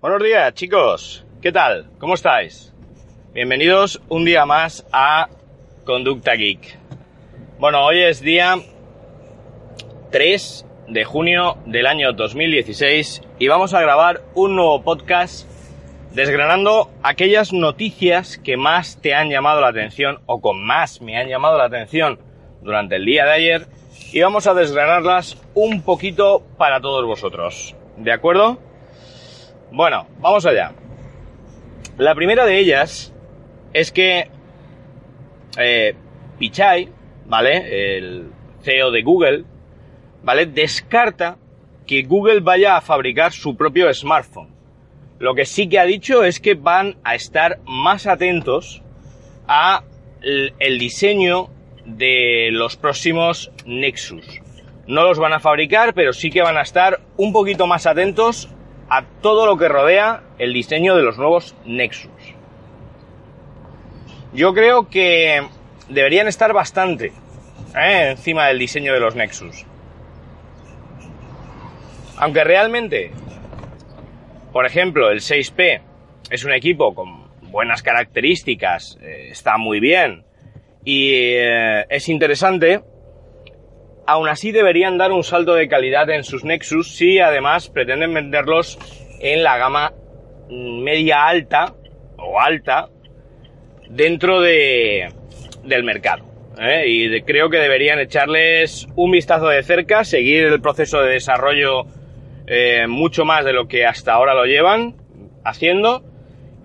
Buenos días, chicos. ¿Qué tal? ¿Cómo estáis? Bienvenidos un día más a Conducta Geek. Bueno, hoy es día 3 de junio del año 2016 y vamos a grabar un nuevo podcast desgranando aquellas noticias que más te han llamado la atención o con más me han llamado la atención durante el día de ayer y vamos a desgranarlas un poquito para todos vosotros. ¿De acuerdo? Bueno, vamos allá. La primera de ellas es que eh, Pichai, ¿vale? El CEO de Google, ¿vale? Descarta que Google vaya a fabricar su propio smartphone. Lo que sí que ha dicho es que van a estar más atentos a el diseño de los próximos Nexus. No los van a fabricar, pero sí que van a estar un poquito más atentos a todo lo que rodea el diseño de los nuevos Nexus. Yo creo que deberían estar bastante ¿eh? encima del diseño de los Nexus. Aunque realmente, por ejemplo, el 6P es un equipo con buenas características, eh, está muy bien y eh, es interesante, aún así deberían dar un salto de calidad en sus Nexus si además pretenden venderlos en la gama media alta o alta dentro de, del mercado. ¿eh? Y creo que deberían echarles un vistazo de cerca, seguir el proceso de desarrollo eh, mucho más de lo que hasta ahora lo llevan haciendo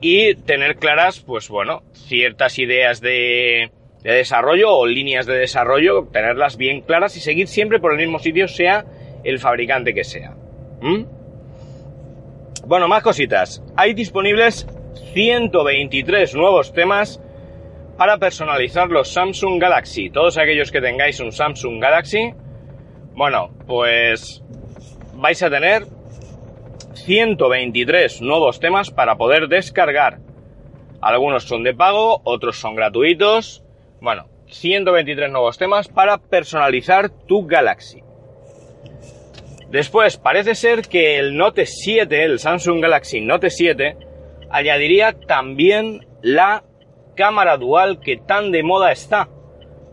y tener claras, pues bueno, ciertas ideas de, de desarrollo o líneas de desarrollo, tenerlas bien claras y seguir siempre por el mismo sitio, sea el fabricante que sea. ¿Mm? Bueno, más cositas. Hay disponibles 123 nuevos temas para personalizar los Samsung Galaxy. Todos aquellos que tengáis un Samsung Galaxy, bueno, pues vais a tener 123 nuevos temas para poder descargar. Algunos son de pago, otros son gratuitos. Bueno, 123 nuevos temas para personalizar tu Galaxy. Después, parece ser que el Note 7, el Samsung Galaxy Note 7, añadiría también la cámara dual que tan de moda está.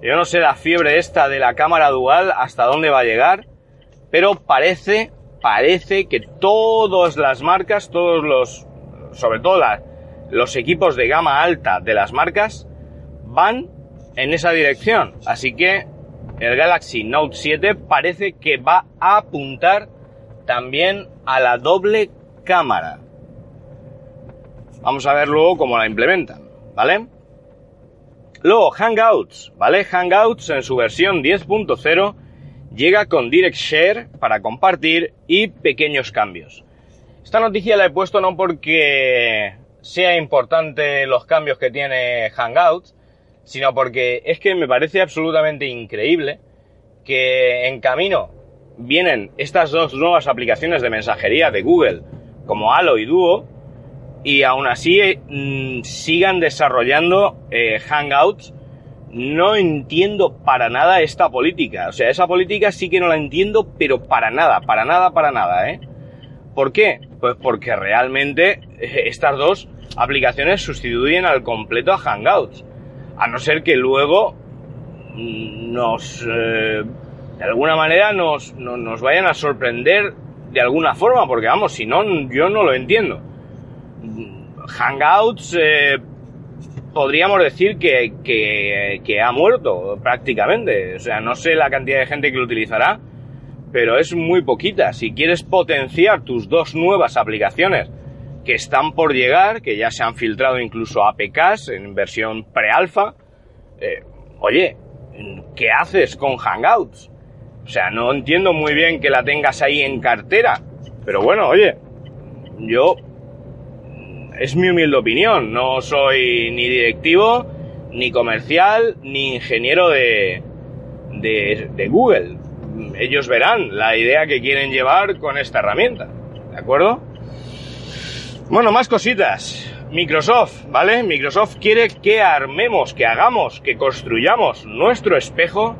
Yo no sé la fiebre esta de la cámara dual hasta dónde va a llegar, pero parece, parece que todas las marcas, todos los, sobre todo los equipos de gama alta de las marcas, van en esa dirección. Así que el Galaxy Note 7 parece que va a apuntar también a la doble cámara. Vamos a ver luego cómo la implementan, ¿vale? Luego, Hangouts, ¿vale? Hangouts en su versión 10.0 llega con Direct Share para compartir y pequeños cambios. Esta noticia la he puesto no porque sea importante los cambios que tiene Hangouts, sino porque es que me parece absolutamente increíble que en camino vienen estas dos nuevas aplicaciones de mensajería de Google, como Halo y Duo, y aún así mm, sigan desarrollando eh, Hangouts. No entiendo para nada esta política. O sea, esa política sí que no la entiendo, pero para nada, para nada, para nada, ¿eh? ¿Por qué? Pues porque realmente eh, estas dos aplicaciones sustituyen al completo a Hangouts. A no ser que luego nos, eh, de alguna manera, nos, nos vayan a sorprender de alguna forma, porque vamos, si no, yo no lo entiendo. Hangouts, eh, podríamos decir que, que, ha muerto prácticamente. O sea, no sé la cantidad de gente que lo utilizará, pero es muy poquita. Si quieres potenciar tus dos nuevas aplicaciones que están por llegar, que ya se han filtrado incluso APKs en versión pre-alfa, eh, oye, ¿qué haces con Hangouts? O sea, no entiendo muy bien que la tengas ahí en cartera, pero bueno, oye, yo es mi humilde opinión, no soy ni directivo, ni comercial, ni ingeniero de, de, Google. Ellos verán la idea que quieren llevar con esta herramienta, ¿de acuerdo? Bueno, más cositas. Microsoft, ¿vale? Microsoft quiere que armemos, que hagamos, que construyamos nuestro espejo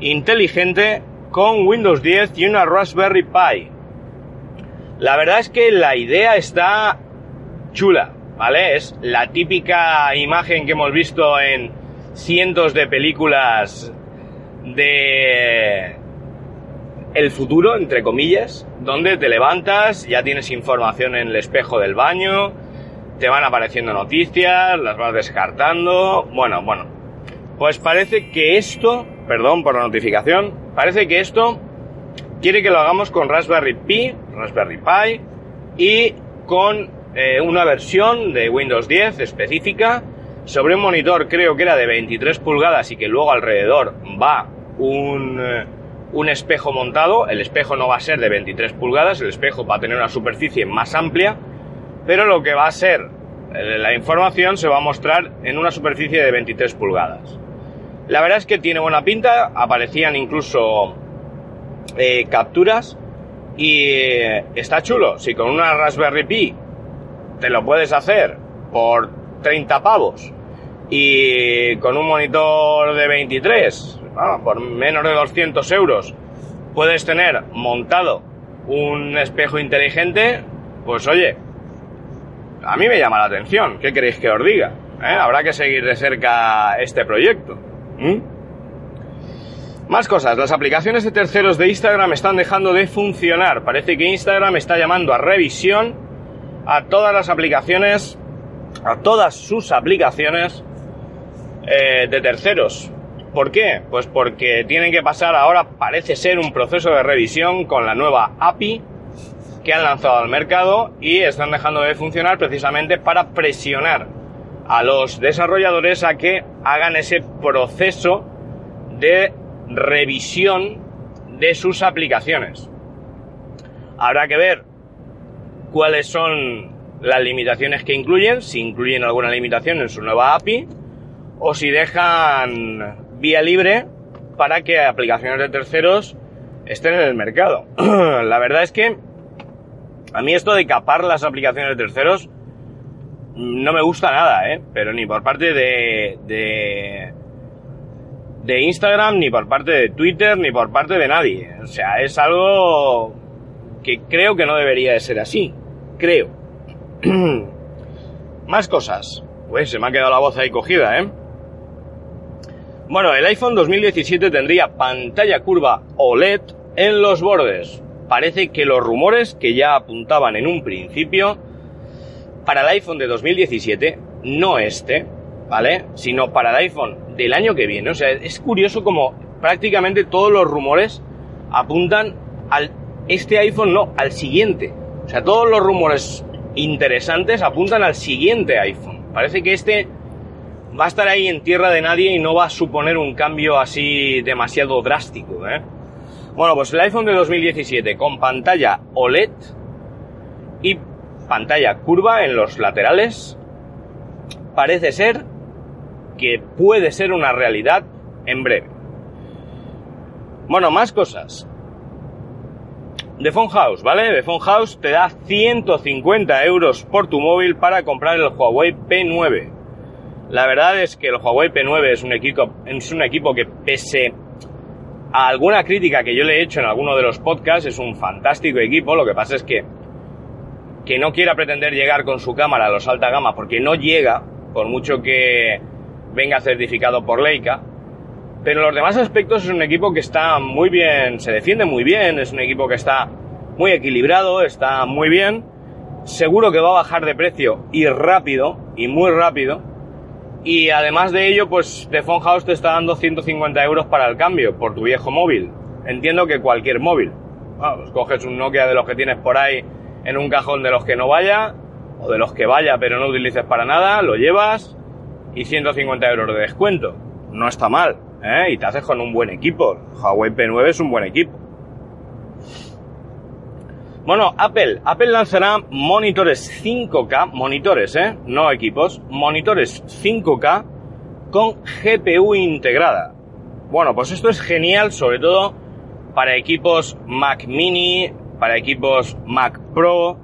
inteligente con Windows 10 y una Raspberry Pi. La verdad es que la idea está chula, ¿vale? Es la típica imagen que hemos visto en cientos de películas de el futuro, entre comillas, donde te levantas, ya tienes información en el espejo del baño, te van apareciendo noticias, las vas descartando, bueno, bueno. Pues parece que esto, perdón por la notificación, parece que esto quiere que lo hagamos con Raspberry Pi, Raspberry Pi y con eh, una versión de Windows 10 específica sobre un monitor creo que era de 23 pulgadas y que luego alrededor va un, eh, un espejo montado. El espejo no va a ser de 23 pulgadas, el espejo va a tener una superficie más amplia, pero lo que va a ser eh, la información se va a mostrar en una superficie de 23 pulgadas. La verdad es que tiene buena pinta, aparecían incluso capturas y está chulo. Si con una Raspberry Pi te lo puedes hacer por 30 pavos y con un monitor de 23, bueno, por menos de 200 euros, puedes tener montado un espejo inteligente, pues oye, a mí me llama la atención. ¿Qué queréis que os diga? ¿Eh? Habrá que seguir de cerca este proyecto. ¿Mm? Más cosas, las aplicaciones de terceros de Instagram están dejando de funcionar. Parece que Instagram está llamando a revisión a todas las aplicaciones, a todas sus aplicaciones eh, de terceros. ¿Por qué? Pues porque tienen que pasar ahora, parece ser, un proceso de revisión con la nueva API que han lanzado al mercado y están dejando de funcionar precisamente para presionar a los desarrolladores a que hagan ese proceso de revisión de sus aplicaciones. Habrá que ver cuáles son las limitaciones que incluyen, si incluyen alguna limitación en su nueva API o si dejan vía libre para que aplicaciones de terceros estén en el mercado. La verdad es que a mí esto de capar las aplicaciones de terceros no me gusta nada, ¿eh? Pero ni por parte de, de, de Instagram, ni por parte de Twitter, ni por parte de nadie. O sea, es algo que creo que no debería de ser así. Creo. Más cosas. Pues se me ha quedado la voz ahí cogida, ¿eh? Bueno, el iPhone 2017 tendría pantalla curva OLED en los bordes. Parece que los rumores que ya apuntaban en un principio para el iPhone de 2017, no este, ¿vale? Sino para el iPhone del año que viene. O sea, es curioso como prácticamente todos los rumores apuntan al este iPhone, no, al siguiente. O sea, todos los rumores interesantes apuntan al siguiente iPhone. Parece que este va a estar ahí en tierra de nadie y no va a suponer un cambio así demasiado drástico, ¿eh? Bueno, pues el iPhone de 2017 con pantalla OLED y pantalla curva en los laterales, parece ser que puede ser una realidad en breve. Bueno, más cosas. The Phone House, ¿vale? The Phone House te da 150 euros por tu móvil para comprar el Huawei P9. La verdad es que el Huawei P9 es un equipo, es un equipo que pese a alguna crítica que yo le he hecho en alguno de los podcasts, es un fantástico equipo. Lo que pasa es que que no quiera pretender llegar con su cámara a los alta gama porque no llega, por mucho que venga certificado por Leica. Pero los demás aspectos es un equipo que está muy bien, se defiende muy bien, es un equipo que está muy equilibrado, está muy bien. Seguro que va a bajar de precio y rápido, y muy rápido. Y además de ello, pues Phone House te está dando 150 euros para el cambio por tu viejo móvil. Entiendo que cualquier móvil. Vamos, coges un Nokia de los que tienes por ahí en un cajón de los que no vaya, o de los que vaya pero no utilices para nada, lo llevas y 150 euros de descuento. No está mal, ¿eh? Y te haces con un buen equipo. Huawei P9 es un buen equipo. Bueno, Apple. Apple lanzará monitores 5K, monitores, ¿eh? No equipos, monitores 5K con GPU integrada. Bueno, pues esto es genial, sobre todo para equipos Mac Mini, para equipos Mac Pro,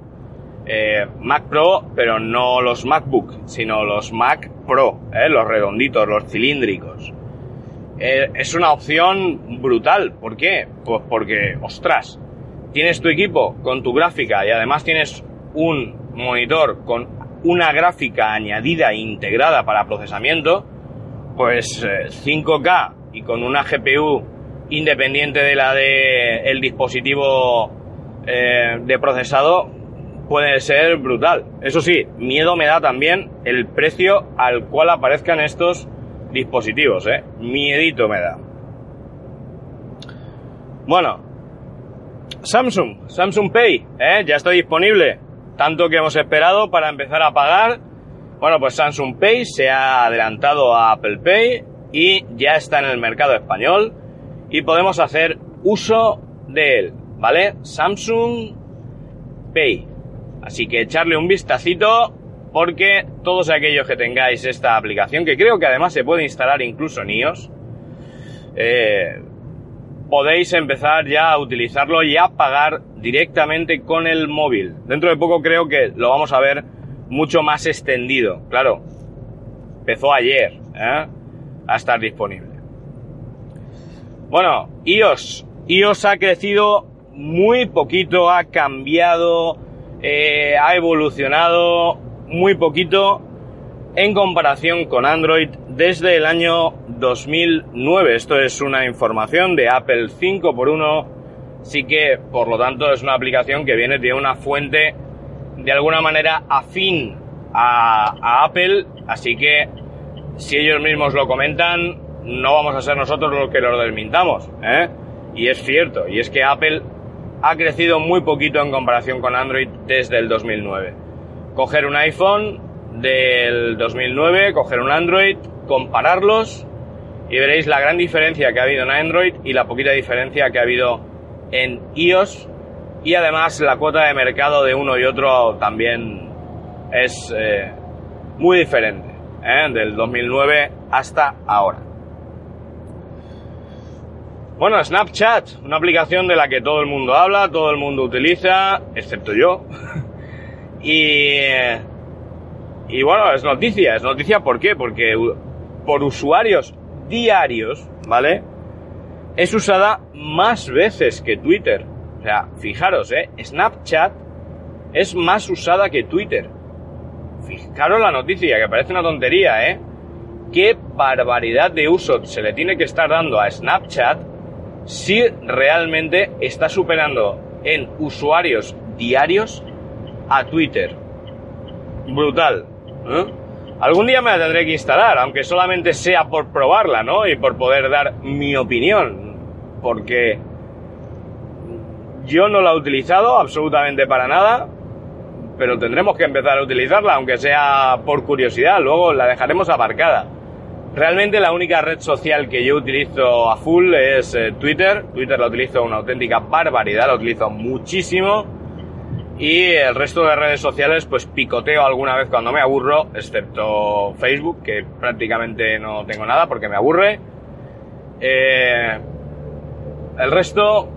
eh, Mac Pro, pero no los MacBook, sino los Mac Pro, los redonditos, los cilíndricos. Eh, es una opción brutal. ¿Por qué? Pues porque, ostras, tienes tu equipo con tu gráfica y además tienes un monitor con una gráfica añadida e integrada para procesamiento, pues 5K y con una GPU independiente de la de dispositivo eh, de procesado puede ser brutal. Eso sí, miedo me da también el precio al cual aparezcan estos dispositivos, ¿eh? Miedito me da. Bueno, Samsung, Samsung Pay, ¿eh? Ya está disponible. Tanto que hemos esperado para empezar a pagar. Bueno, pues Samsung Pay se ha adelantado a Apple Pay y ya está en el mercado español y podemos hacer uso de él, ¿vale? Samsung Pay. Así que echarle un vistacito porque todos aquellos que tengáis esta aplicación, que creo que además se puede instalar incluso en iOS, eh, podéis empezar ya a utilizarlo y a pagar directamente con el móvil. Dentro de poco creo que lo vamos a ver mucho más extendido. Claro, empezó ayer ¿eh? a estar disponible. Bueno, iOS. iOS ha crecido muy poquito, ha cambiado, eh, ha evolucionado muy poquito en comparación con Android desde el año 2009. Esto es una información de Apple 5 por 1. Sí que, por lo tanto, es una aplicación que viene de una fuente de alguna manera afín a, a Apple. Así que, si ellos mismos lo comentan, no vamos a ser nosotros los que lo desmintamos. ¿eh? Y es cierto, y es que Apple ha crecido muy poquito en comparación con Android desde el 2009. Coger un iPhone del 2009, coger un Android, compararlos y veréis la gran diferencia que ha habido en Android y la poquita diferencia que ha habido en iOS y además la cuota de mercado de uno y otro también es eh, muy diferente ¿eh? del 2009 hasta ahora. Bueno, Snapchat, una aplicación de la que todo el mundo habla, todo el mundo utiliza, excepto yo. y, y bueno, es noticia, es noticia ¿por qué? Porque por usuarios diarios, ¿vale? Es usada más veces que Twitter. O sea, fijaros, ¿eh? Snapchat es más usada que Twitter. Fijaros la noticia, que parece una tontería, ¿eh? Qué barbaridad de uso se le tiene que estar dando a Snapchat si realmente está superando en usuarios diarios a Twitter. Brutal. ¿eh? Algún día me la tendré que instalar, aunque solamente sea por probarla, ¿no? Y por poder dar mi opinión. Porque yo no la he utilizado absolutamente para nada, pero tendremos que empezar a utilizarla, aunque sea por curiosidad. Luego la dejaremos aparcada. Realmente la única red social que yo utilizo a full es eh, Twitter. Twitter la utilizo una auténtica barbaridad, la utilizo muchísimo. Y el resto de redes sociales pues picoteo alguna vez cuando me aburro, excepto Facebook, que prácticamente no tengo nada porque me aburre. Eh, el resto,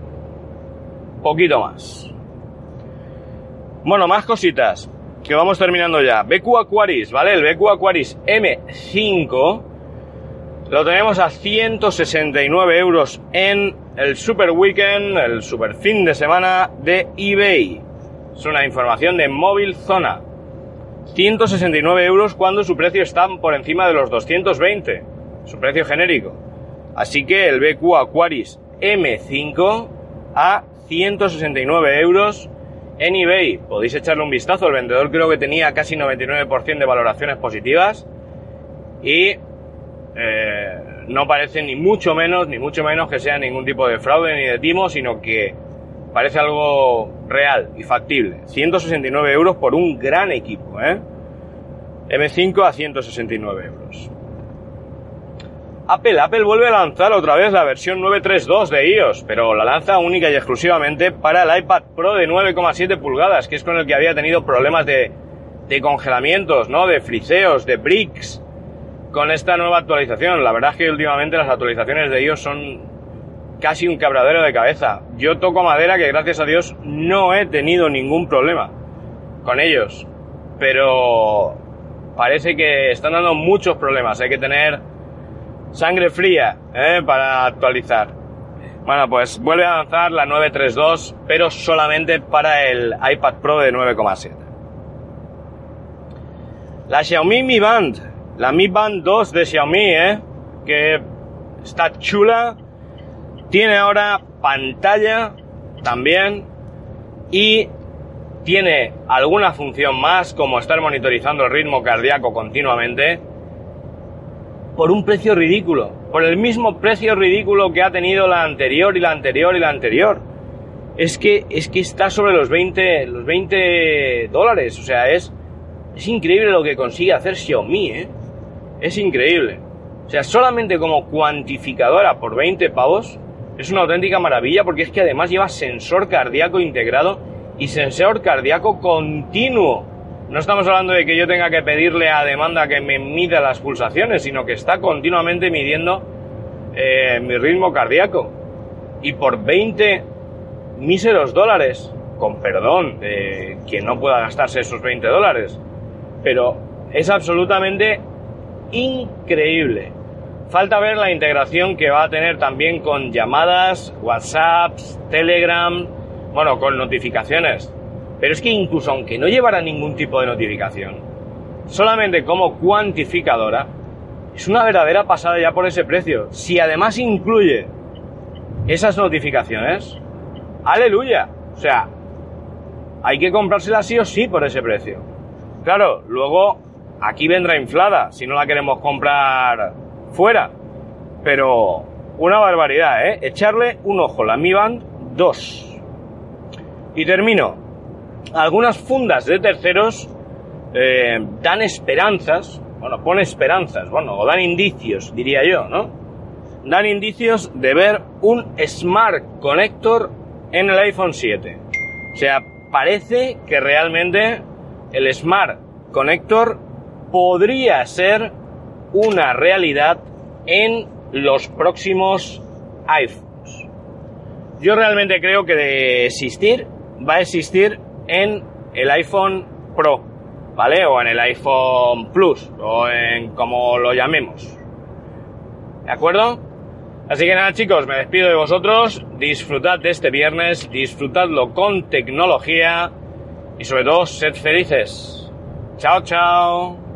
poquito más. Bueno, más cositas, que vamos terminando ya. BQ Aquaris, ¿vale? El BQ Aquaris M5 lo tenemos a 169 euros en el Super Weekend, el Super Fin de Semana de eBay. Es una información de Móvil Zona. 169 euros cuando su precio está por encima de los 220, su precio genérico. Así que el BQ Aquaris M5 a 169 euros en eBay. Podéis echarle un vistazo, el vendedor creo que tenía casi 99% de valoraciones positivas y eh, no parece ni mucho menos, ni mucho menos que sea ningún tipo de fraude ni de timo, sino que parece algo real y factible. 169 euros por un gran equipo, ¿eh? M5 a 169 euros. Apple, Apple vuelve a lanzar otra vez la versión 932 de iOS, pero la lanza única y exclusivamente para el iPad Pro de 9,7 pulgadas, que es con el que había tenido problemas de, de congelamientos, ¿no? De friseos, de bricks, con esta nueva actualización. La verdad es que últimamente las actualizaciones de iOS son casi un cabradero de cabeza. Yo toco madera que gracias a Dios no he tenido ningún problema con ellos, pero parece que están dando muchos problemas. Hay que tener sangre fría ¿eh? para actualizar. Bueno, pues vuelve a lanzar la 932, pero solamente para el iPad Pro de 9,7. La Xiaomi Mi Band, la Mi Band 2 de Xiaomi, ¿eh? que está chula, tiene ahora pantalla también y tiene alguna función más como estar monitorizando el ritmo cardíaco continuamente por un precio ridículo, por el mismo precio ridículo que ha tenido la anterior y la anterior y la anterior. Es que, es que está sobre los 20, los 20 dólares, o sea, es, es increíble lo que consigue hacer Xiaomi, ¿eh? Es increíble. O sea, solamente como cuantificadora por 20 pavos es una auténtica maravilla porque es que además lleva sensor cardíaco integrado y sensor cardíaco continuo. No estamos hablando de que yo tenga que pedirle a demanda que me mida las pulsaciones, sino que está continuamente midiendo eh, mi ritmo cardíaco. Y por 20 míseros dólares, con perdón quien no pueda gastarse esos 20 dólares, pero es absolutamente increíble. Falta ver la integración que va a tener también con llamadas, WhatsApp, Telegram, bueno, con notificaciones. Pero es que incluso aunque no llevara ningún tipo de notificación, solamente como cuantificadora, es una verdadera pasada ya por ese precio. Si además incluye esas notificaciones, aleluya. O sea, hay que comprársela sí o sí por ese precio. Claro, luego aquí vendrá inflada si no la queremos comprar fuera. Pero una barbaridad, ¿eh? Echarle un ojo, la Mi Band 2. Y termino algunas fundas de terceros eh, dan esperanzas, bueno, pone esperanzas, bueno, o dan indicios, diría yo, ¿no? Dan indicios de ver un Smart Connector en el iPhone 7. O sea, parece que realmente el Smart Connector podría ser una realidad en los próximos iPhones. Yo realmente creo que de existir, va a existir en el iPhone Pro, ¿vale? O en el iPhone Plus, o en como lo llamemos. ¿De acuerdo? Así que nada chicos, me despido de vosotros, disfrutad de este viernes, disfrutadlo con tecnología y sobre todo sed felices. Chao, chao.